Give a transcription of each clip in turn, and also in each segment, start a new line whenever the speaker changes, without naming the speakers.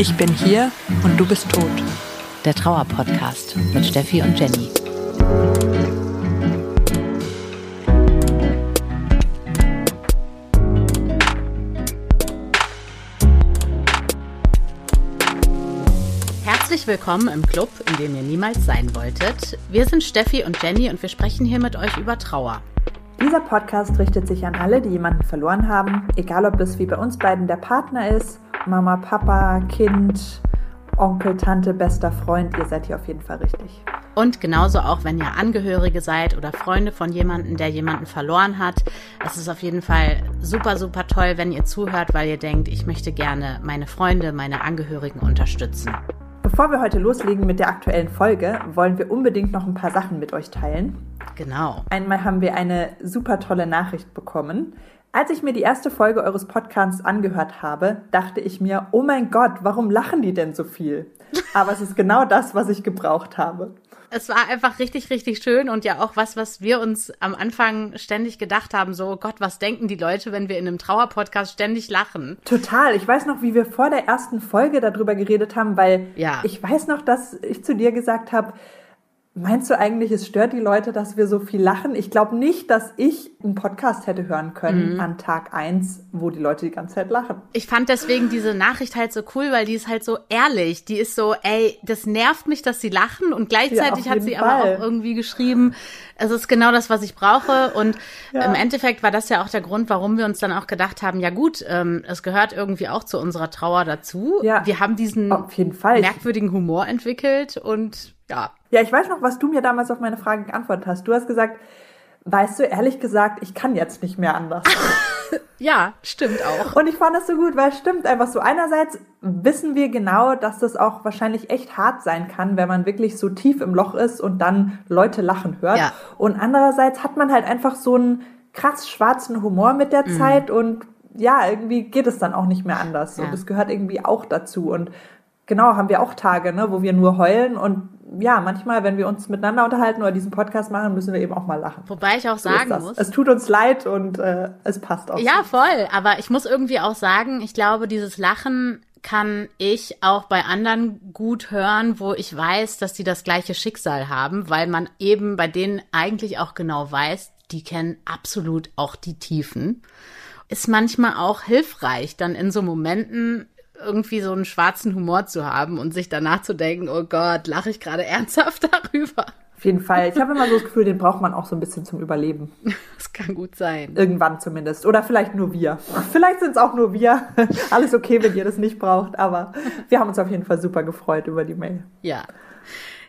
Ich bin hier und du bist tot.
Der Trauer-Podcast mit Steffi und Jenny. Herzlich willkommen im Club, in dem ihr niemals sein wolltet. Wir sind Steffi und Jenny und wir sprechen hier mit euch über Trauer.
Dieser Podcast richtet sich an alle, die jemanden verloren haben, egal ob es wie bei uns beiden der Partner ist Mama, Papa, Kind, Onkel, Tante, bester Freund, ihr seid hier auf jeden Fall richtig.
Und genauso auch, wenn ihr Angehörige seid oder Freunde von jemandem, der jemanden verloren hat. Es ist auf jeden Fall super, super toll, wenn ihr zuhört, weil ihr denkt, ich möchte gerne meine Freunde, meine Angehörigen unterstützen.
Bevor wir heute loslegen mit der aktuellen Folge, wollen wir unbedingt noch ein paar Sachen mit euch teilen.
Genau.
Einmal haben wir eine super tolle Nachricht bekommen. Als ich mir die erste Folge eures Podcasts angehört habe, dachte ich mir, oh mein Gott, warum lachen die denn so viel? Aber es ist genau das, was ich gebraucht habe.
Es war einfach richtig, richtig schön und ja auch was, was wir uns am Anfang ständig gedacht haben, so oh Gott, was denken die Leute, wenn wir in einem Trauerpodcast ständig lachen?
Total. Ich weiß noch, wie wir vor der ersten Folge darüber geredet haben, weil
ja.
ich weiß noch, dass ich zu dir gesagt habe, Meinst du eigentlich, es stört die Leute, dass wir so viel lachen? Ich glaube nicht, dass ich einen Podcast hätte hören können mhm. an Tag eins, wo die Leute die ganze Zeit lachen.
Ich fand deswegen diese Nachricht halt so cool, weil die ist halt so ehrlich. Die ist so, ey, das nervt mich, dass sie lachen und gleichzeitig ja, hat sie Fall. aber auch irgendwie geschrieben, es ist genau das, was ich brauche. Und ja. im Endeffekt war das ja auch der Grund, warum wir uns dann auch gedacht haben, ja gut, ähm, es gehört irgendwie auch zu unserer Trauer dazu.
Ja.
Wir haben diesen merkwürdigen Humor entwickelt und ja.
Ja, ich weiß noch, was du mir damals auf meine Frage geantwortet hast. Du hast gesagt, weißt du, ehrlich gesagt, ich kann jetzt nicht mehr anders.
ja, stimmt auch.
Und ich fand das so gut, weil es stimmt einfach so. Einerseits wissen wir genau, dass das auch wahrscheinlich echt hart sein kann, wenn man wirklich so tief im Loch ist und dann Leute lachen hört. Ja. Und andererseits hat man halt einfach so einen krass schwarzen Humor mit der mhm. Zeit und ja, irgendwie geht es dann auch nicht mehr anders. Ja. Und es gehört irgendwie auch dazu. Und genau, haben wir auch Tage, ne, wo wir nur heulen und ja, manchmal, wenn wir uns miteinander unterhalten oder diesen Podcast machen, müssen wir eben auch mal lachen.
Wobei ich auch sagen muss.
Es tut uns leid und äh, es passt auch.
Ja, so. voll. Aber ich muss irgendwie auch sagen, ich glaube, dieses Lachen kann ich auch bei anderen gut hören, wo ich weiß, dass die das gleiche Schicksal haben, weil man eben bei denen eigentlich auch genau weiß, die kennen absolut auch die Tiefen. Ist manchmal auch hilfreich, dann in so Momenten irgendwie so einen schwarzen Humor zu haben und sich danach zu denken, oh Gott, lache ich gerade ernsthaft darüber.
Auf jeden Fall. Ich habe immer so das Gefühl, den braucht man auch so ein bisschen zum Überleben.
Das kann gut sein.
Irgendwann zumindest. Oder vielleicht nur wir. Vielleicht sind es auch nur wir. Alles okay, wenn ihr das nicht braucht. Aber wir haben uns auf jeden Fall super gefreut über die Mail.
Ja.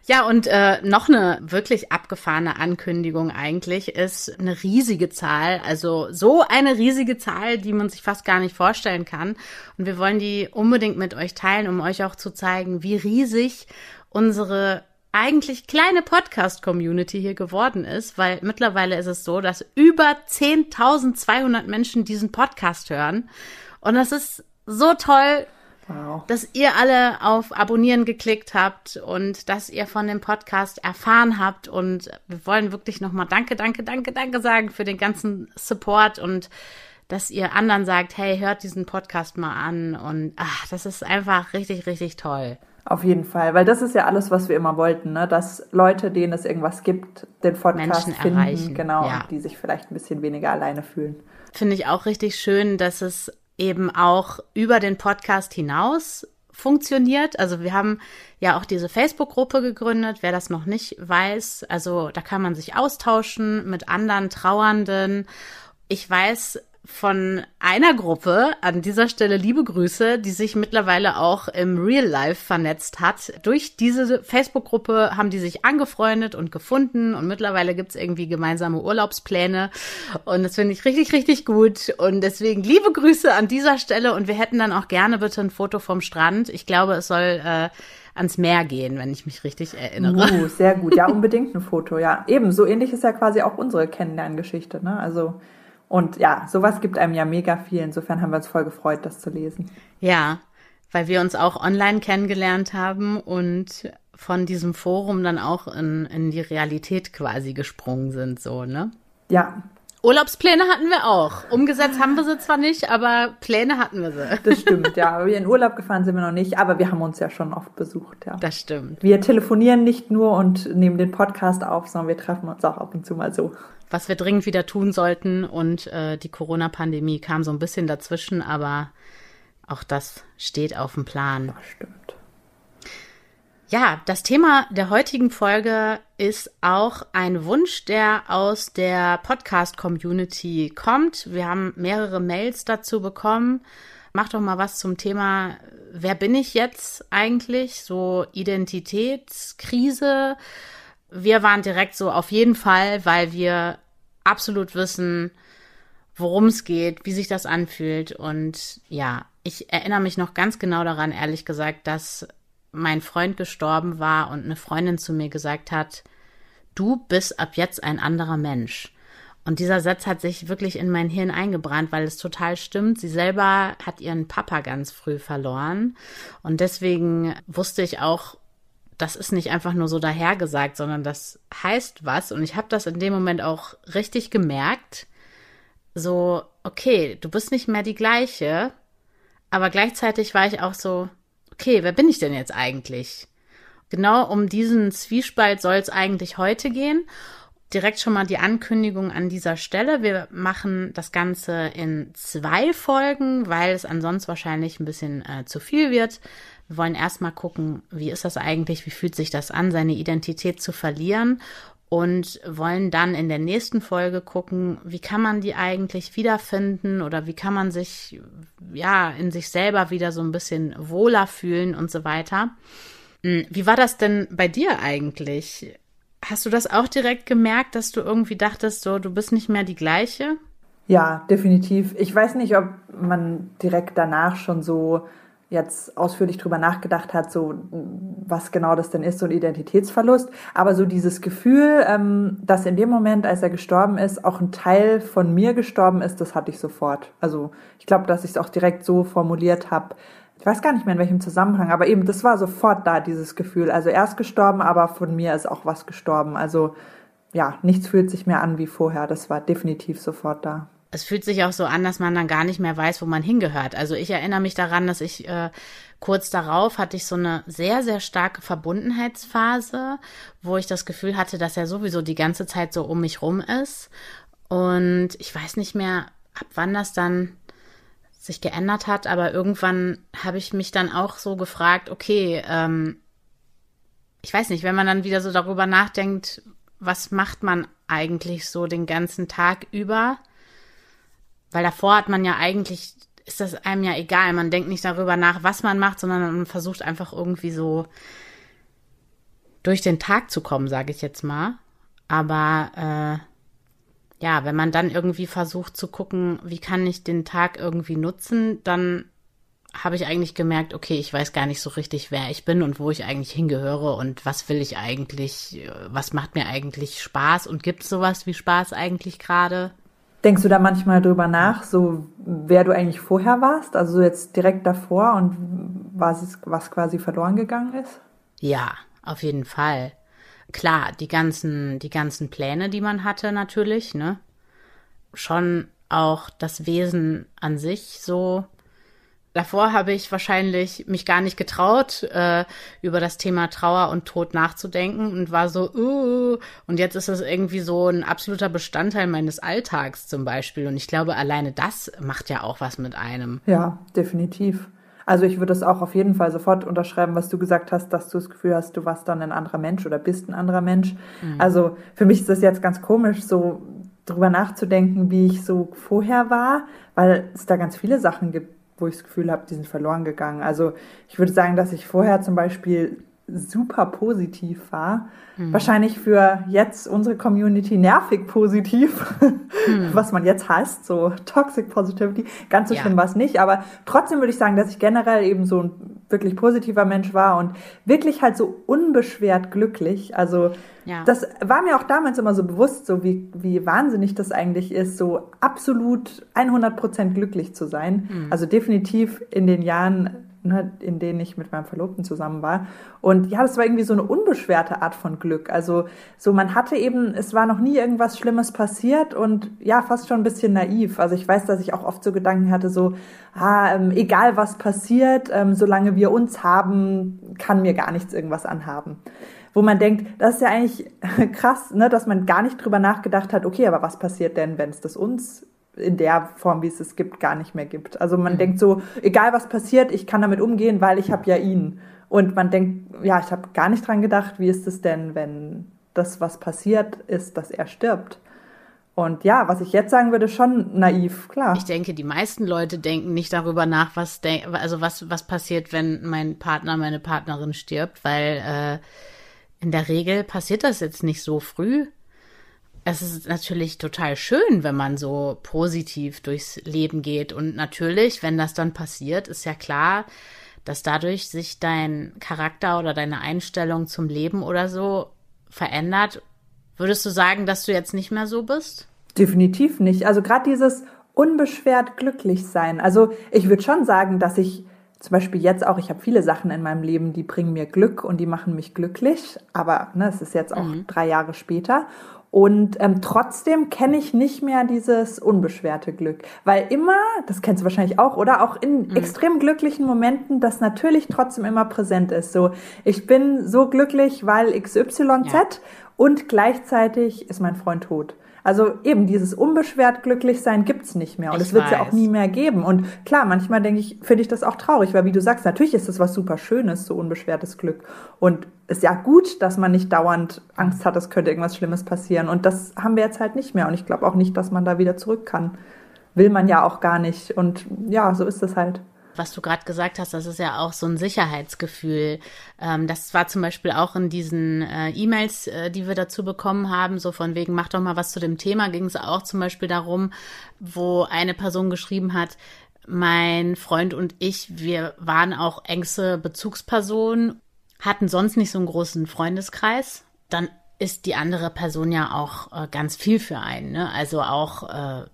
Ja, und äh, noch eine wirklich abgefahrene Ankündigung eigentlich ist eine riesige Zahl, also so eine riesige Zahl, die man sich fast gar nicht vorstellen kann. Und wir wollen die unbedingt mit euch teilen, um euch auch zu zeigen, wie riesig unsere eigentlich kleine Podcast-Community hier geworden ist, weil mittlerweile ist es so, dass über 10.200 Menschen diesen Podcast hören. Und das ist so toll, Wow. Dass ihr alle auf Abonnieren geklickt habt und dass ihr von dem Podcast erfahren habt. Und wir wollen wirklich nochmal Danke, Danke, Danke, Danke sagen für den ganzen Support und dass ihr anderen sagt, hey, hört diesen Podcast mal an. Und ach, das ist einfach richtig, richtig toll.
Auf jeden Fall, weil das ist ja alles, was wir immer wollten, ne? dass Leute, denen es irgendwas gibt, den Podcast Menschen finden, erreichen. genau, ja. die sich vielleicht ein bisschen weniger alleine fühlen.
Finde ich auch richtig schön, dass es eben auch über den Podcast hinaus funktioniert. Also wir haben ja auch diese Facebook-Gruppe gegründet, wer das noch nicht weiß. Also da kann man sich austauschen mit anderen Trauernden. Ich weiß, von einer Gruppe, an dieser Stelle liebe Grüße, die sich mittlerweile auch im Real Life vernetzt hat. Durch diese Facebook-Gruppe haben die sich angefreundet und gefunden und mittlerweile gibt's irgendwie gemeinsame Urlaubspläne und das finde ich richtig, richtig gut und deswegen liebe Grüße an dieser Stelle und wir hätten dann auch gerne bitte ein Foto vom Strand. Ich glaube, es soll äh, ans Meer gehen, wenn ich mich richtig erinnere.
Uh, sehr gut. Ja, unbedingt ein Foto, ja. Eben, so ähnlich ist ja quasi auch unsere Kennenlerngeschichte, ne? Also und ja, sowas gibt einem ja mega viel. Insofern haben wir uns voll gefreut, das zu lesen.
Ja, weil wir uns auch online kennengelernt haben und von diesem Forum dann auch in, in die Realität quasi gesprungen sind, so, ne?
Ja.
Urlaubspläne hatten wir auch. Umgesetzt haben wir sie zwar nicht, aber Pläne hatten wir sie.
Das stimmt, ja. Wir in Urlaub gefahren sind wir noch nicht, aber wir haben uns ja schon oft besucht, ja.
Das stimmt.
Wir telefonieren nicht nur und nehmen den Podcast auf, sondern wir treffen uns auch ab und zu mal so.
Was wir dringend wieder tun sollten und äh, die Corona-Pandemie kam so ein bisschen dazwischen, aber auch das steht auf dem Plan.
Das stimmt.
Ja, das Thema der heutigen Folge ist auch ein Wunsch, der aus der Podcast-Community kommt. Wir haben mehrere Mails dazu bekommen. Mach doch mal was zum Thema, wer bin ich jetzt eigentlich? So Identitätskrise. Wir waren direkt so auf jeden Fall, weil wir absolut wissen, worum es geht, wie sich das anfühlt. Und ja, ich erinnere mich noch ganz genau daran, ehrlich gesagt, dass mein Freund gestorben war und eine Freundin zu mir gesagt hat, du bist ab jetzt ein anderer Mensch. Und dieser Satz hat sich wirklich in mein Hirn eingebrannt, weil es total stimmt. Sie selber hat ihren Papa ganz früh verloren. Und deswegen wusste ich auch, das ist nicht einfach nur so dahergesagt, sondern das heißt was. Und ich habe das in dem Moment auch richtig gemerkt. So, okay, du bist nicht mehr die gleiche. Aber gleichzeitig war ich auch so, okay, wer bin ich denn jetzt eigentlich? Genau um diesen Zwiespalt soll es eigentlich heute gehen. Direkt schon mal die Ankündigung an dieser Stelle. Wir machen das Ganze in zwei Folgen, weil es ansonsten wahrscheinlich ein bisschen äh, zu viel wird. Wir wollen erstmal gucken, wie ist das eigentlich, wie fühlt sich das an, seine Identität zu verlieren und wollen dann in der nächsten Folge gucken, wie kann man die eigentlich wiederfinden oder wie kann man sich ja in sich selber wieder so ein bisschen wohler fühlen und so weiter. Hm, wie war das denn bei dir eigentlich? Hast du das auch direkt gemerkt, dass du irgendwie dachtest, so du bist nicht mehr die gleiche?
Ja, definitiv. Ich weiß nicht, ob man direkt danach schon so jetzt ausführlich drüber nachgedacht hat, so was genau das denn ist, so ein Identitätsverlust. Aber so dieses Gefühl, ähm, dass in dem Moment, als er gestorben ist, auch ein Teil von mir gestorben ist, das hatte ich sofort. Also ich glaube, dass ich es auch direkt so formuliert habe. Ich weiß gar nicht mehr in welchem Zusammenhang, aber eben, das war sofort da, dieses Gefühl. Also er ist gestorben, aber von mir ist auch was gestorben. Also ja, nichts fühlt sich mehr an wie vorher. Das war definitiv sofort da
es fühlt sich auch so an, dass man dann gar nicht mehr weiß, wo man hingehört. Also ich erinnere mich daran, dass ich äh, kurz darauf hatte ich so eine sehr, sehr starke Verbundenheitsphase, wo ich das Gefühl hatte, dass er sowieso die ganze Zeit so um mich rum ist. Und ich weiß nicht mehr, ab wann das dann sich geändert hat, aber irgendwann habe ich mich dann auch so gefragt, okay, ähm, ich weiß nicht, wenn man dann wieder so darüber nachdenkt, was macht man eigentlich so den ganzen Tag über? Weil davor hat man ja eigentlich, ist das einem ja egal. Man denkt nicht darüber nach, was man macht, sondern man versucht einfach irgendwie so durch den Tag zu kommen, sage ich jetzt mal. Aber äh, ja, wenn man dann irgendwie versucht zu gucken, wie kann ich den Tag irgendwie nutzen, dann habe ich eigentlich gemerkt, okay, ich weiß gar nicht so richtig, wer ich bin und wo ich eigentlich hingehöre und was will ich eigentlich, was macht mir eigentlich Spaß und gibt es sowas wie Spaß eigentlich gerade?
Denkst du da manchmal drüber nach, so wer du eigentlich vorher warst, also so jetzt direkt davor und was, was quasi verloren gegangen ist?
Ja, auf jeden Fall. Klar, die ganzen, die ganzen Pläne, die man hatte, natürlich, ne? Schon auch das Wesen an sich so Davor habe ich wahrscheinlich mich gar nicht getraut, äh, über das Thema Trauer und Tod nachzudenken und war so, uh, und jetzt ist es irgendwie so ein absoluter Bestandteil meines Alltags zum Beispiel. Und ich glaube, alleine das macht ja auch was mit einem.
Ja, definitiv. Also ich würde es auch auf jeden Fall sofort unterschreiben, was du gesagt hast, dass du das Gefühl hast, du warst dann ein anderer Mensch oder bist ein anderer Mensch. Mhm. Also für mich ist das jetzt ganz komisch, so drüber nachzudenken, wie ich so vorher war, weil es da ganz viele Sachen gibt, wo ich das Gefühl habe, die sind verloren gegangen. Also ich würde sagen, dass ich vorher zum Beispiel super positiv war. Mhm. Wahrscheinlich für jetzt unsere Community nervig positiv, mhm. was man jetzt heißt, so Toxic Positivity. Ganz so ja. schlimm war es nicht, aber trotzdem würde ich sagen, dass ich generell eben so ein wirklich positiver Mensch war und wirklich halt so unbeschwert glücklich. Also ja. das war mir auch damals immer so bewusst, so wie, wie wahnsinnig das eigentlich ist, so absolut 100 Prozent glücklich zu sein. Mhm. Also definitiv in den Jahren ne, in denen ich mit meinem Verlobten zusammen war. Und ja, das war irgendwie so eine unbeschwerte Art von Glück. Also so, man hatte eben, es war noch nie irgendwas Schlimmes passiert und ja, fast schon ein bisschen naiv. Also ich weiß, dass ich auch oft so Gedanken hatte, so, ah, ähm, egal was passiert, ähm, solange wir uns haben, kann mir gar nichts irgendwas anhaben wo man denkt, das ist ja eigentlich krass, ne, dass man gar nicht drüber nachgedacht hat, okay, aber was passiert denn, wenn es das uns in der Form, wie es es gibt, gar nicht mehr gibt. Also man mhm. denkt so, egal was passiert, ich kann damit umgehen, weil ich habe ja ihn. Und man denkt, ja, ich habe gar nicht dran gedacht, wie ist es denn, wenn das, was passiert, ist, dass er stirbt. Und ja, was ich jetzt sagen würde, schon naiv, klar.
Ich denke, die meisten Leute denken nicht darüber nach, was also was was passiert, wenn mein Partner, meine Partnerin stirbt, weil äh, in der Regel passiert das jetzt nicht so früh es ist natürlich total schön, wenn man so positiv durchs Leben geht. Und natürlich, wenn das dann passiert, ist ja klar, dass dadurch sich dein Charakter oder deine Einstellung zum Leben oder so verändert. Würdest du sagen, dass du jetzt nicht mehr so bist?
Definitiv nicht. Also gerade dieses unbeschwert glücklich sein. Also ich würde schon sagen, dass ich zum Beispiel jetzt auch, ich habe viele Sachen in meinem Leben, die bringen mir Glück und die machen mich glücklich. Aber ne, es ist jetzt auch mhm. drei Jahre später. Und ähm, trotzdem kenne ich nicht mehr dieses unbeschwerte Glück. Weil immer, das kennst du wahrscheinlich auch, oder auch in mhm. extrem glücklichen Momenten, das natürlich trotzdem immer präsent ist. So, ich bin so glücklich, weil XYZ ja. und gleichzeitig ist mein Freund tot. Also eben dieses unbeschwert glücklich sein gibt's nicht mehr und es wird es ja auch nie mehr geben. Und klar, manchmal denke ich, finde ich das auch traurig, weil wie du sagst, natürlich ist das was super Schönes, so unbeschwertes Glück. Und ist ja gut, dass man nicht dauernd Angst hat, es könnte irgendwas Schlimmes passieren. Und das haben wir jetzt halt nicht mehr. Und ich glaube auch nicht, dass man da wieder zurück kann. Will man ja auch gar nicht. Und ja, so ist es halt
was du gerade gesagt hast, das ist ja auch so ein Sicherheitsgefühl. Ähm, das war zum Beispiel auch in diesen äh, E-Mails, äh, die wir dazu bekommen haben, so von wegen, mach doch mal was zu dem Thema, ging es auch zum Beispiel darum, wo eine Person geschrieben hat, mein Freund und ich, wir waren auch engste Bezugspersonen, hatten sonst nicht so einen großen Freundeskreis. Dann ist die andere Person ja auch äh, ganz viel für einen, ne? Also auch äh,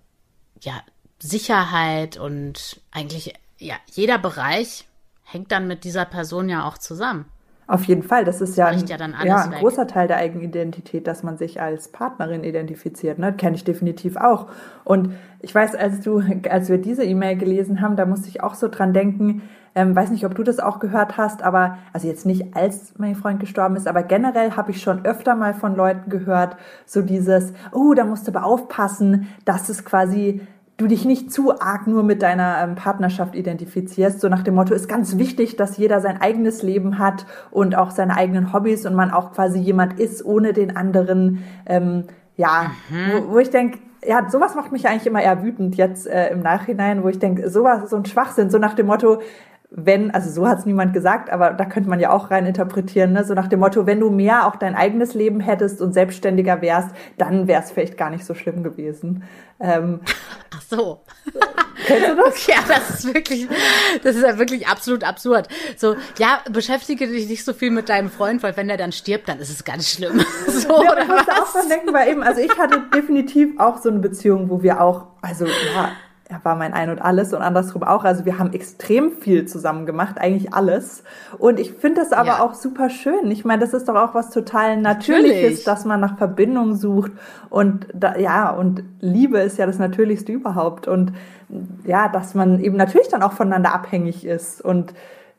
ja Sicherheit und eigentlich ja, jeder Bereich hängt dann mit dieser Person ja auch zusammen.
Auf jeden Fall, das ist ja ein, ja ja, ein großer Teil der Eigenidentität, dass man sich als Partnerin identifiziert. Ne? Kenne ich definitiv auch. Und ich weiß, als du, als wir diese E-Mail gelesen haben, da musste ich auch so dran denken. Ähm, weiß nicht, ob du das auch gehört hast, aber also jetzt nicht als mein Freund gestorben ist, aber generell habe ich schon öfter mal von Leuten gehört, so dieses, oh, da musst du aber aufpassen, dass es quasi du dich nicht zu arg nur mit deiner ähm, Partnerschaft identifizierst, so nach dem Motto, ist ganz wichtig, dass jeder sein eigenes Leben hat und auch seine eigenen Hobbys und man auch quasi jemand ist ohne den anderen. Ähm, ja, mhm. wo, wo ich denke, ja, sowas macht mich eigentlich immer eher wütend jetzt äh, im Nachhinein, wo ich denke, sowas, so ein Schwachsinn, so nach dem Motto, wenn, also so hat es niemand gesagt, aber da könnte man ja auch rein interpretieren, ne? so nach dem Motto, wenn du mehr auch dein eigenes Leben hättest und selbstständiger wärst, dann wäre es vielleicht gar nicht so schlimm gewesen. Ähm,
Ach so. Kennst du das? Ja, das ist wirklich, das ist ja wirklich absolut absurd. So, ja, beschäftige dich nicht so viel mit deinem Freund, weil wenn der dann stirbt, dann ist es ganz schlimm. So,
ja, oder ich musste auch dran denken, weil eben, also ich hatte definitiv auch so eine Beziehung, wo wir auch, also ja, er war mein Ein und Alles und andersrum auch. Also wir haben extrem viel zusammen gemacht, eigentlich alles. Und ich finde das aber ja. auch super schön. Ich meine, das ist doch auch was total Natürliches, Natürlich. dass man nach Verbindung sucht. Und da, ja, und Liebe ist ja das Natürlichste überhaupt. Und ja, dass man eben natürlich dann auch voneinander abhängig ist. Und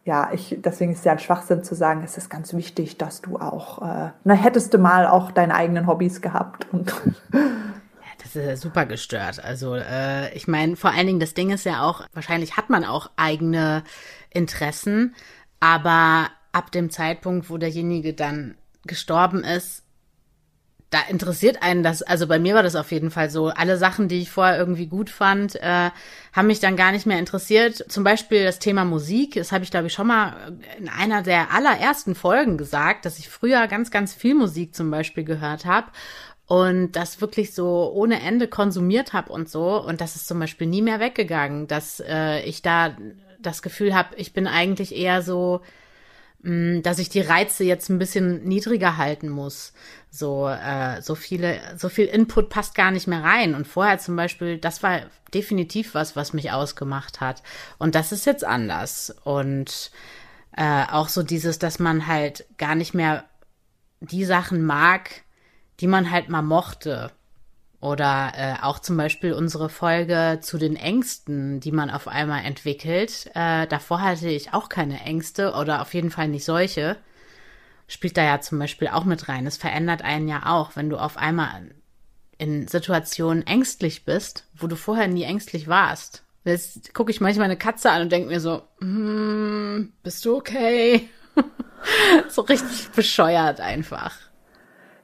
ja, ich, deswegen ist es ja ein Schwachsinn zu sagen, es ist ganz wichtig, dass du auch, äh, na, hättest du mal auch deine eigenen Hobbys gehabt und
Das ist ja super gestört. Also äh, ich meine, vor allen Dingen, das Ding ist ja auch, wahrscheinlich hat man auch eigene Interessen, aber ab dem Zeitpunkt, wo derjenige dann gestorben ist, da interessiert einen das, also bei mir war das auf jeden Fall so. Alle Sachen, die ich vorher irgendwie gut fand, äh, haben mich dann gar nicht mehr interessiert. Zum Beispiel das Thema Musik, das habe ich, glaube ich, schon mal in einer der allerersten Folgen gesagt, dass ich früher ganz, ganz viel Musik zum Beispiel gehört habe und das wirklich so ohne Ende konsumiert habe und so. Und das ist zum Beispiel nie mehr weggegangen, dass äh, ich da das Gefühl habe, ich bin eigentlich eher so mh, dass ich die Reize jetzt ein bisschen niedriger halten muss. So, äh, so viele, so viel Input passt gar nicht mehr rein. Und vorher zum Beispiel, das war definitiv was, was mich ausgemacht hat. Und das ist jetzt anders. Und äh, auch so dieses, dass man halt gar nicht mehr die Sachen mag, die man halt mal mochte. Oder äh, auch zum Beispiel unsere Folge zu den Ängsten, die man auf einmal entwickelt. Äh, davor hatte ich auch keine Ängste oder auf jeden Fall nicht solche. Spielt da ja zum Beispiel auch mit rein. Es verändert einen ja auch, wenn du auf einmal in Situationen ängstlich bist, wo du vorher nie ängstlich warst. Jetzt gucke ich manchmal eine Katze an und denke mir so, hm, bist du okay? so richtig bescheuert einfach.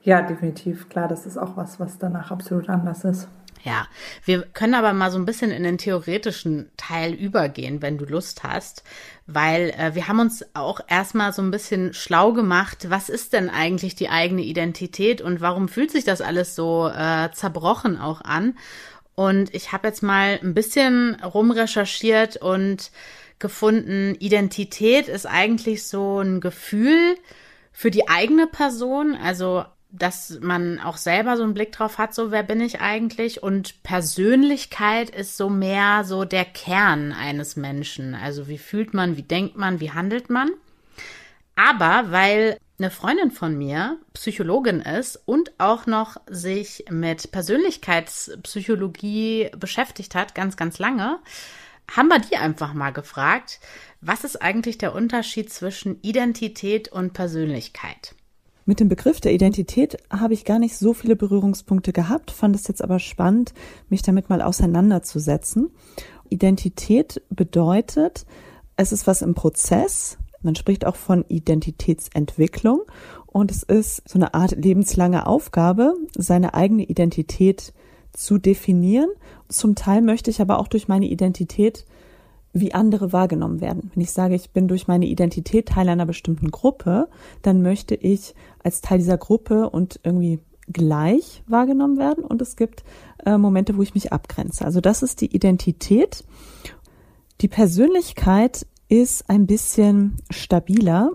Ja, definitiv. Klar, das ist auch was, was danach absolut anders ist.
Ja, wir können aber mal so ein bisschen in den theoretischen Teil übergehen, wenn du Lust hast, weil äh, wir haben uns auch erstmal so ein bisschen schlau gemacht, was ist denn eigentlich die eigene Identität und warum fühlt sich das alles so äh, zerbrochen auch an? Und ich habe jetzt mal ein bisschen rumrecherchiert und gefunden, Identität ist eigentlich so ein Gefühl für die eigene Person, also dass man auch selber so einen Blick drauf hat, so wer bin ich eigentlich? Und Persönlichkeit ist so mehr so der Kern eines Menschen. Also wie fühlt man, wie denkt man, wie handelt man? Aber weil eine Freundin von mir Psychologin ist und auch noch sich mit Persönlichkeitspsychologie beschäftigt hat, ganz, ganz lange, haben wir die einfach mal gefragt, was ist eigentlich der Unterschied zwischen Identität und Persönlichkeit?
Mit dem Begriff der Identität habe ich gar nicht so viele Berührungspunkte gehabt, fand es jetzt aber spannend, mich damit mal auseinanderzusetzen. Identität bedeutet, es ist was im Prozess. Man spricht auch von Identitätsentwicklung und es ist so eine Art lebenslange Aufgabe, seine eigene Identität zu definieren. Zum Teil möchte ich aber auch durch meine Identität wie andere wahrgenommen werden. Wenn ich sage, ich bin durch meine Identität Teil einer bestimmten Gruppe, dann möchte ich als Teil dieser Gruppe und irgendwie gleich wahrgenommen werden und es gibt äh, Momente, wo ich mich abgrenze. Also das ist die Identität. Die Persönlichkeit ist ein bisschen stabiler.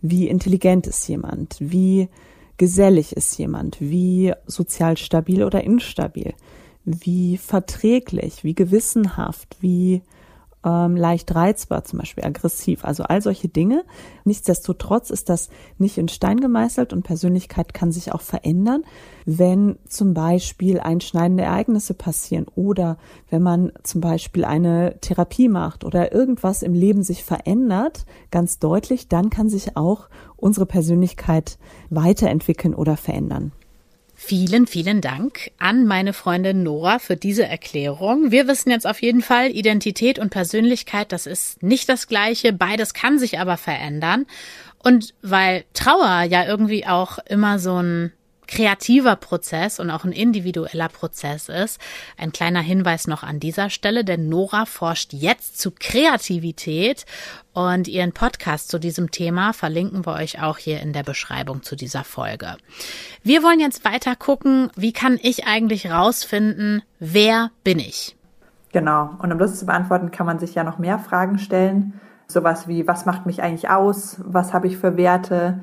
Wie intelligent ist jemand? Wie gesellig ist jemand? Wie sozial stabil oder instabil? Wie verträglich? Wie gewissenhaft? Wie ähm, leicht reizbar, zum Beispiel aggressiv, also all solche Dinge. Nichtsdestotrotz ist das nicht in Stein gemeißelt und Persönlichkeit kann sich auch verändern, wenn zum Beispiel einschneidende Ereignisse passieren oder wenn man zum Beispiel eine Therapie macht oder irgendwas im Leben sich verändert, ganz deutlich, dann kann sich auch unsere Persönlichkeit weiterentwickeln oder verändern.
Vielen, vielen Dank an meine Freundin Nora für diese Erklärung. Wir wissen jetzt auf jeden Fall, Identität und Persönlichkeit, das ist nicht das gleiche. Beides kann sich aber verändern. Und weil Trauer ja irgendwie auch immer so ein kreativer Prozess und auch ein individueller Prozess ist. Ein kleiner Hinweis noch an dieser Stelle, denn Nora forscht jetzt zu Kreativität und ihren Podcast zu diesem Thema verlinken wir euch auch hier in der Beschreibung zu dieser Folge. Wir wollen jetzt weiter gucken, wie kann ich eigentlich rausfinden, wer bin ich?
Genau. Und um das zu beantworten, kann man sich ja noch mehr Fragen stellen. Sowas wie, was macht mich eigentlich aus? Was habe ich für Werte?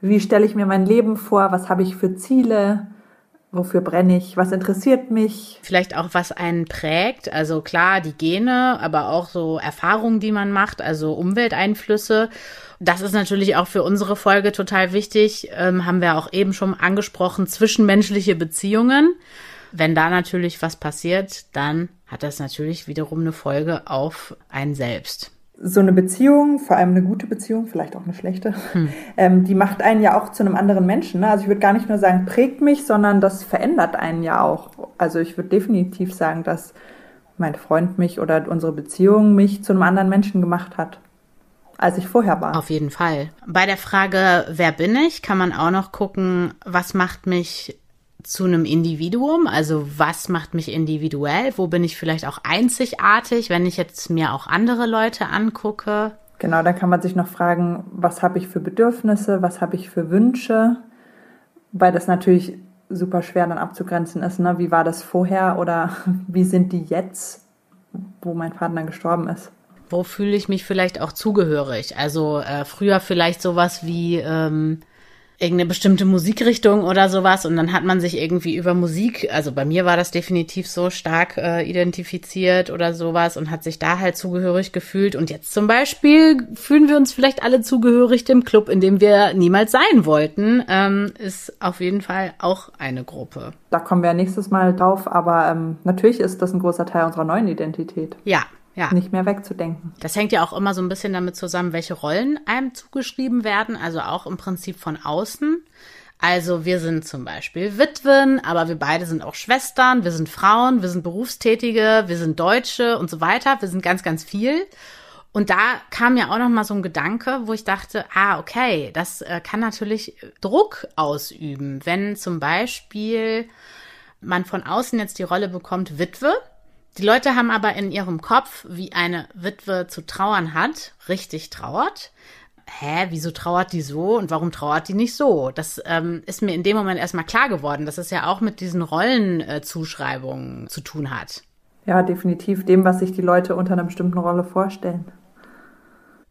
Wie stelle ich mir mein Leben vor? Was habe ich für Ziele? Wofür brenne ich? Was interessiert mich?
Vielleicht auch, was einen prägt. Also klar, die Gene, aber auch so Erfahrungen, die man macht, also Umwelteinflüsse. Das ist natürlich auch für unsere Folge total wichtig. Ähm, haben wir auch eben schon angesprochen, zwischenmenschliche Beziehungen. Wenn da natürlich was passiert, dann hat das natürlich wiederum eine Folge auf einen selbst
so eine Beziehung, vor allem eine gute Beziehung, vielleicht auch eine schlechte, hm. ähm, die macht einen ja auch zu einem anderen Menschen. Ne? Also ich würde gar nicht nur sagen, prägt mich, sondern das verändert einen ja auch. Also ich würde definitiv sagen, dass mein Freund mich oder unsere Beziehung mich zu einem anderen Menschen gemacht hat, als ich vorher war.
Auf jeden Fall. Bei der Frage, wer bin ich, kann man auch noch gucken, was macht mich zu einem Individuum? Also was macht mich individuell? Wo bin ich vielleicht auch einzigartig, wenn ich jetzt mir auch andere Leute angucke?
Genau, da kann man sich noch fragen, was habe ich für Bedürfnisse, was habe ich für Wünsche, weil das natürlich super schwer dann abzugrenzen ist. Ne? Wie war das vorher oder wie sind die jetzt, wo mein Partner gestorben ist?
wo fühle ich mich vielleicht auch zugehörig? Also äh, früher vielleicht sowas wie ähm, irgendeine bestimmte Musikrichtung oder sowas und dann hat man sich irgendwie über Musik, also bei mir war das definitiv so stark äh, identifiziert oder sowas und hat sich da halt zugehörig gefühlt und jetzt zum Beispiel fühlen wir uns vielleicht alle zugehörig dem Club, in dem wir niemals sein wollten, ähm, ist auf jeden Fall auch eine Gruppe.
Da kommen wir ja nächstes Mal drauf, aber ähm, natürlich ist das ein großer Teil unserer neuen Identität.
Ja, ja.
nicht mehr wegzudenken.
Das hängt ja auch immer so ein bisschen damit zusammen, welche Rollen einem zugeschrieben werden, also auch im Prinzip von außen. Also wir sind zum Beispiel Witwen, aber wir beide sind auch Schwestern, wir sind Frauen, wir sind Berufstätige, wir sind Deutsche und so weiter. Wir sind ganz, ganz viel. Und da kam ja auch noch mal so ein Gedanke, wo ich dachte, ah, okay, das äh, kann natürlich Druck ausüben, wenn zum Beispiel man von außen jetzt die Rolle bekommt Witwe die Leute haben aber in ihrem Kopf, wie eine Witwe zu trauern hat, richtig trauert. Hä, wieso trauert die so und warum trauert die nicht so? Das ähm, ist mir in dem Moment erstmal klar geworden, dass es ja auch mit diesen Rollenzuschreibungen äh, zu tun hat.
Ja, definitiv dem, was sich die Leute unter einer bestimmten Rolle vorstellen.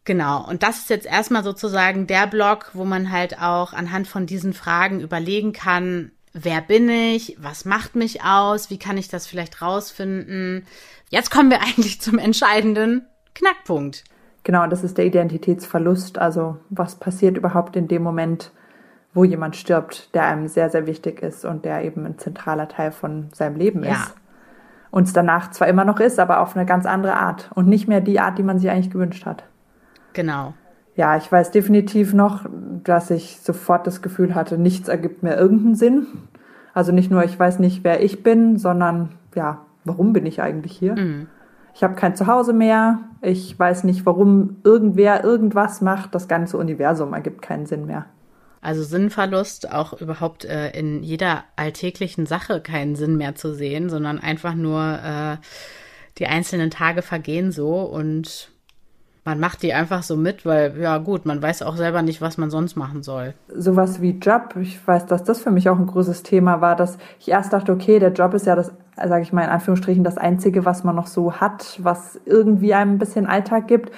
Genau, und das ist jetzt erstmal sozusagen der Block, wo man halt auch anhand von diesen Fragen überlegen kann, wer bin ich, was macht mich aus, wie kann ich das vielleicht rausfinden. Jetzt kommen wir eigentlich zum entscheidenden Knackpunkt.
Genau, das ist der Identitätsverlust. Also was passiert überhaupt in dem Moment, wo jemand stirbt, der einem sehr, sehr wichtig ist und der eben ein zentraler Teil von seinem Leben ja. ist. Und es danach zwar immer noch ist, aber auf eine ganz andere Art und nicht mehr die Art, die man sich eigentlich gewünscht hat.
Genau
ja, ich weiß definitiv noch, dass ich sofort das Gefühl hatte, nichts ergibt mir irgendeinen Sinn. Also nicht nur, ich weiß nicht, wer ich bin, sondern ja, warum bin ich eigentlich hier? Mhm. Ich habe kein Zuhause mehr. Ich weiß nicht, warum irgendwer irgendwas macht. Das ganze Universum ergibt keinen Sinn mehr.
Also Sinnverlust, auch überhaupt äh, in jeder alltäglichen Sache keinen Sinn mehr zu sehen, sondern einfach nur äh, die einzelnen Tage vergehen so und man macht die einfach so mit, weil, ja gut, man weiß auch selber nicht, was man sonst machen soll.
Sowas wie Job, ich weiß, dass das für mich auch ein großes Thema war, dass ich erst dachte, okay, der Job ist ja das, sage ich mal in Anführungsstrichen, das Einzige, was man noch so hat, was irgendwie einem ein bisschen Alltag gibt.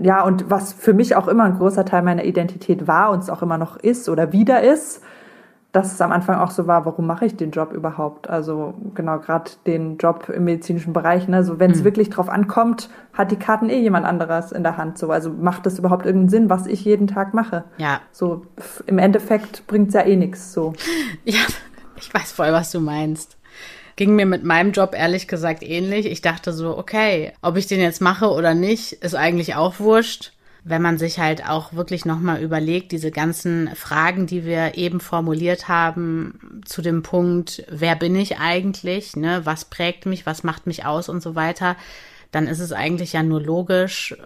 Ja, und was für mich auch immer ein großer Teil meiner Identität war und es auch immer noch ist oder wieder ist dass es am Anfang auch so war, warum mache ich den Job überhaupt? Also genau, gerade den Job im medizinischen Bereich. Ne? So, wenn es mhm. wirklich drauf ankommt, hat die Karten eh jemand anderes in der Hand. So, also macht das überhaupt irgendeinen Sinn, was ich jeden Tag mache?
Ja.
So im Endeffekt bringt es ja eh nichts. So.
Ja, ich weiß voll, was du meinst. Ging mir mit meinem Job ehrlich gesagt ähnlich. Ich dachte so, okay, ob ich den jetzt mache oder nicht, ist eigentlich auch wurscht wenn man sich halt auch wirklich nochmal überlegt, diese ganzen Fragen, die wir eben formuliert haben, zu dem Punkt, wer bin ich eigentlich, ne, was prägt mich, was macht mich aus und so weiter, dann ist es eigentlich ja nur logisch,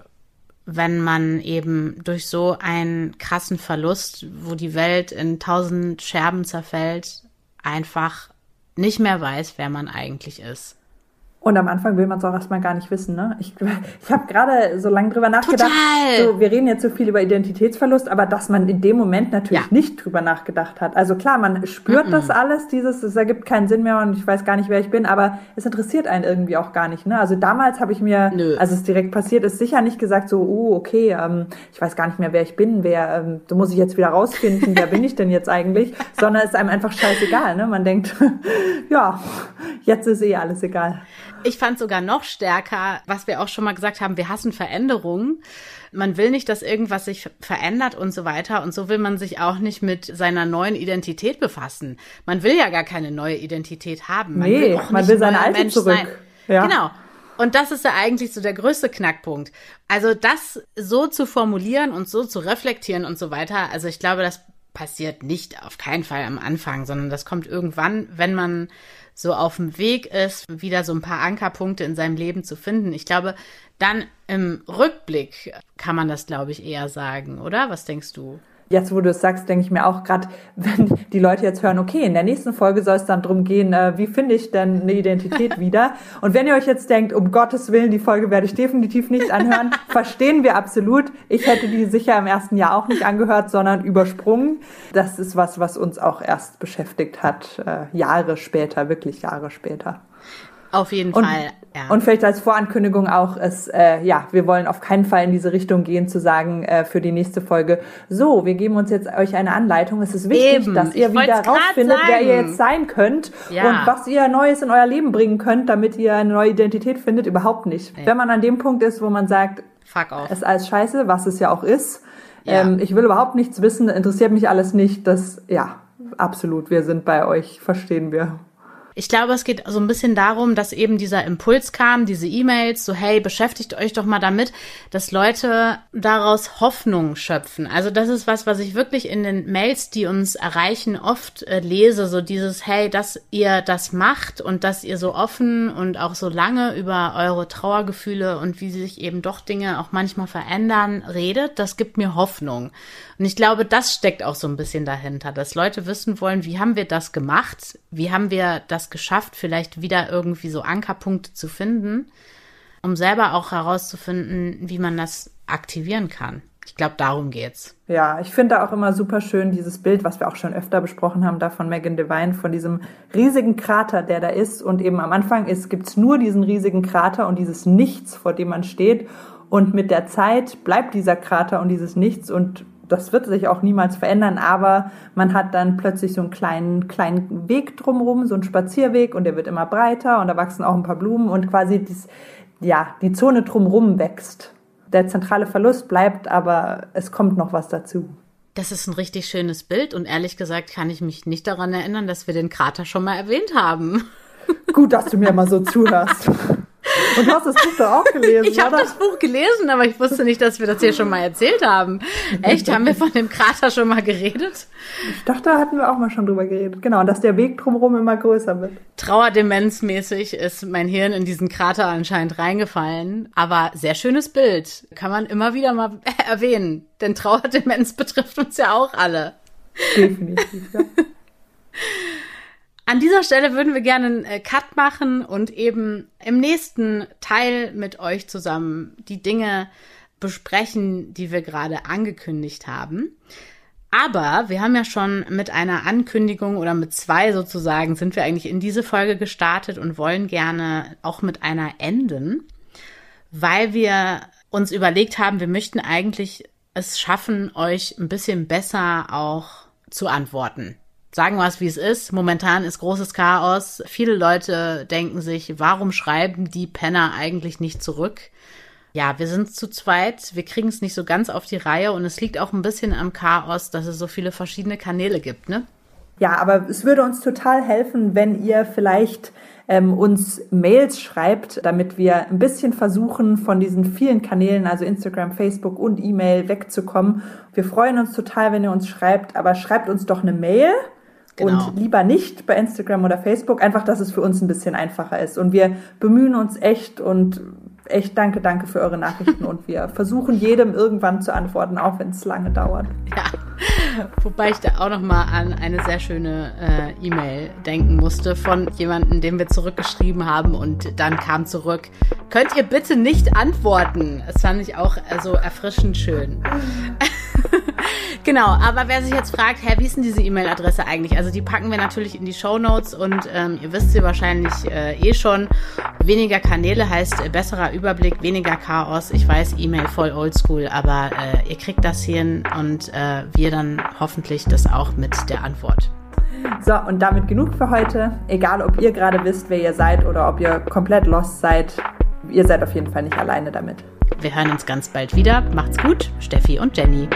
wenn man eben durch so einen krassen Verlust, wo die Welt in tausend Scherben zerfällt, einfach nicht mehr weiß, wer man eigentlich ist.
Und am Anfang will man es auch erstmal gar nicht wissen. Ne? Ich, ich habe gerade so lange drüber nachgedacht. Total. So, wir reden jetzt so viel über Identitätsverlust, aber dass man in dem Moment natürlich ja. nicht drüber nachgedacht hat. Also klar, man spürt mm -mm. das alles, dieses, es ergibt keinen Sinn mehr und ich weiß gar nicht, wer ich bin, aber es interessiert einen irgendwie auch gar nicht. Ne? Also damals habe ich mir, Nö. als es direkt passiert ist, sicher nicht gesagt so, oh, okay, ähm, ich weiß gar nicht mehr, wer ich bin, wer, ähm, da muss ich jetzt wieder rausfinden, wer bin ich denn jetzt eigentlich, sondern es ist einem einfach scheißegal. Ne? Man denkt, ja, jetzt ist eh alles egal.
Ich fand sogar noch stärker, was wir auch schon mal gesagt haben, wir hassen Veränderungen. Man will nicht, dass irgendwas sich verändert und so weiter. Und so will man sich auch nicht mit seiner neuen Identität befassen. Man will ja gar keine neue Identität haben.
Man nee, will auch man will seine alte Mensch zurück. Sein.
Ja. Genau. Und das ist ja eigentlich so der größte Knackpunkt. Also das so zu formulieren und so zu reflektieren und so weiter. Also ich glaube, das passiert nicht auf keinen Fall am Anfang, sondern das kommt irgendwann, wenn man so auf dem Weg ist, wieder so ein paar Ankerpunkte in seinem Leben zu finden. Ich glaube, dann im Rückblick kann man das, glaube ich, eher sagen, oder? Was denkst du?
Jetzt, wo du es sagst, denke ich mir auch gerade, wenn die Leute jetzt hören, okay, in der nächsten Folge soll es dann drum gehen, äh, wie finde ich denn eine Identität wieder? Und wenn ihr euch jetzt denkt, um Gottes Willen, die Folge werde ich definitiv nicht anhören, verstehen wir absolut. Ich hätte die sicher im ersten Jahr auch nicht angehört, sondern übersprungen. Das ist was, was uns auch erst beschäftigt hat, äh, Jahre später, wirklich Jahre später.
Auf jeden
und,
Fall.
Ja. Und vielleicht als Vorankündigung auch, es, äh, ja, wir wollen auf keinen Fall in diese Richtung gehen, zu sagen äh, für die nächste Folge, so, wir geben uns jetzt euch eine Anleitung. Es ist wichtig, Eben. dass ihr ich wieder rausfindet, wer ihr jetzt sein könnt ja. und was ihr Neues in euer Leben bringen könnt, damit ihr eine neue Identität findet. Überhaupt nicht. Ja. Wenn man an dem Punkt ist, wo man sagt,
Fuck off.
ist alles scheiße, was es ja auch ist. Ja. Ähm, ich will überhaupt nichts wissen, interessiert mich alles nicht. Das, ja, absolut, wir sind bei euch, verstehen wir.
Ich glaube, es geht so ein bisschen darum, dass eben dieser Impuls kam, diese E-Mails, so hey, beschäftigt euch doch mal damit, dass Leute daraus Hoffnung schöpfen. Also das ist was, was ich wirklich in den Mails, die uns erreichen, oft äh, lese, so dieses hey, dass ihr das macht und dass ihr so offen und auch so lange über eure Trauergefühle und wie sich eben doch Dinge auch manchmal verändern redet, das gibt mir Hoffnung. Und ich glaube, das steckt auch so ein bisschen dahinter, dass Leute wissen wollen, wie haben wir das gemacht? Wie haben wir das geschafft, vielleicht wieder irgendwie so Ankerpunkte zu finden, um selber auch herauszufinden, wie man das aktivieren kann. Ich glaube, darum geht's.
Ja, ich finde auch immer super schön dieses Bild, was wir auch schon öfter besprochen haben, da von Megan Devine, von diesem riesigen Krater, der da ist. Und eben am Anfang ist, gibt's nur diesen riesigen Krater und dieses Nichts, vor dem man steht. Und mit der Zeit bleibt dieser Krater und dieses Nichts und das wird sich auch niemals verändern, aber man hat dann plötzlich so einen kleinen, kleinen Weg drumherum, so einen Spazierweg und der wird immer breiter und da wachsen auch ein paar Blumen und quasi dies, ja, die Zone drumherum wächst. Der zentrale Verlust bleibt, aber es kommt noch was dazu.
Das ist ein richtig schönes Bild und ehrlich gesagt kann ich mich nicht daran erinnern, dass wir den Krater schon mal erwähnt haben.
Gut, dass du mir mal so zuhörst. Und du hast das Buch doch auch gelesen,
Ich habe das Buch gelesen, aber ich wusste nicht, dass wir das hier schon mal erzählt haben. Echt? Haben wir von dem Krater schon mal geredet?
Ich dachte, da hatten wir auch mal schon drüber geredet. Genau, dass der Weg drumherum immer größer wird.
Trauerdemenzmäßig ist mein Hirn in diesen Krater anscheinend reingefallen. Aber sehr schönes Bild. Kann man immer wieder mal erwähnen. Denn Trauerdemenz betrifft uns ja auch alle.
Definitiv, ja.
An dieser Stelle würden wir gerne einen äh, Cut machen und eben im nächsten Teil mit euch zusammen die Dinge besprechen, die wir gerade angekündigt haben. Aber wir haben ja schon mit einer Ankündigung oder mit zwei sozusagen sind wir eigentlich in diese Folge gestartet und wollen gerne auch mit einer enden, weil wir uns überlegt haben, wir möchten eigentlich es schaffen, euch ein bisschen besser auch zu antworten sagen wir es, wie es ist. Momentan ist großes Chaos. Viele Leute denken sich, warum schreiben die Penner eigentlich nicht zurück? Ja, wir sind zu zweit. Wir kriegen es nicht so ganz auf die Reihe und es liegt auch ein bisschen am Chaos, dass es so viele verschiedene Kanäle gibt, ne?
Ja, aber es würde uns total helfen, wenn ihr vielleicht ähm, uns Mails schreibt, damit wir ein bisschen versuchen, von diesen vielen Kanälen, also Instagram, Facebook und E-Mail wegzukommen. Wir freuen uns total, wenn ihr uns schreibt, aber schreibt uns doch eine Mail Genau. Und lieber nicht bei Instagram oder Facebook, einfach, dass es für uns ein bisschen einfacher ist. Und wir bemühen uns echt und echt danke, danke für eure Nachrichten und wir versuchen jedem irgendwann zu antworten, auch wenn es lange dauert.
Ja, wobei ich da auch noch mal an eine sehr schöne äh, E-Mail denken musste von jemandem, dem wir zurückgeschrieben haben und dann kam zurück, könnt ihr bitte nicht antworten? Das fand ich auch also erfrischend schön. Genau, aber wer sich jetzt fragt, hä, wie ist denn diese E-Mail-Adresse eigentlich? Also die packen wir natürlich in die Show Notes und ähm, ihr wisst sie wahrscheinlich äh, eh schon. Weniger Kanäle heißt äh, besserer Überblick, weniger Chaos. Ich weiß, E-Mail voll oldschool, aber äh, ihr kriegt das hin und äh, wir dann hoffentlich das auch mit der Antwort.
So, und damit genug für heute. Egal, ob ihr gerade wisst, wer ihr seid oder ob ihr komplett lost seid, ihr seid auf jeden Fall nicht alleine damit.
Wir hören uns ganz bald wieder. Macht's gut, Steffi und Jenny.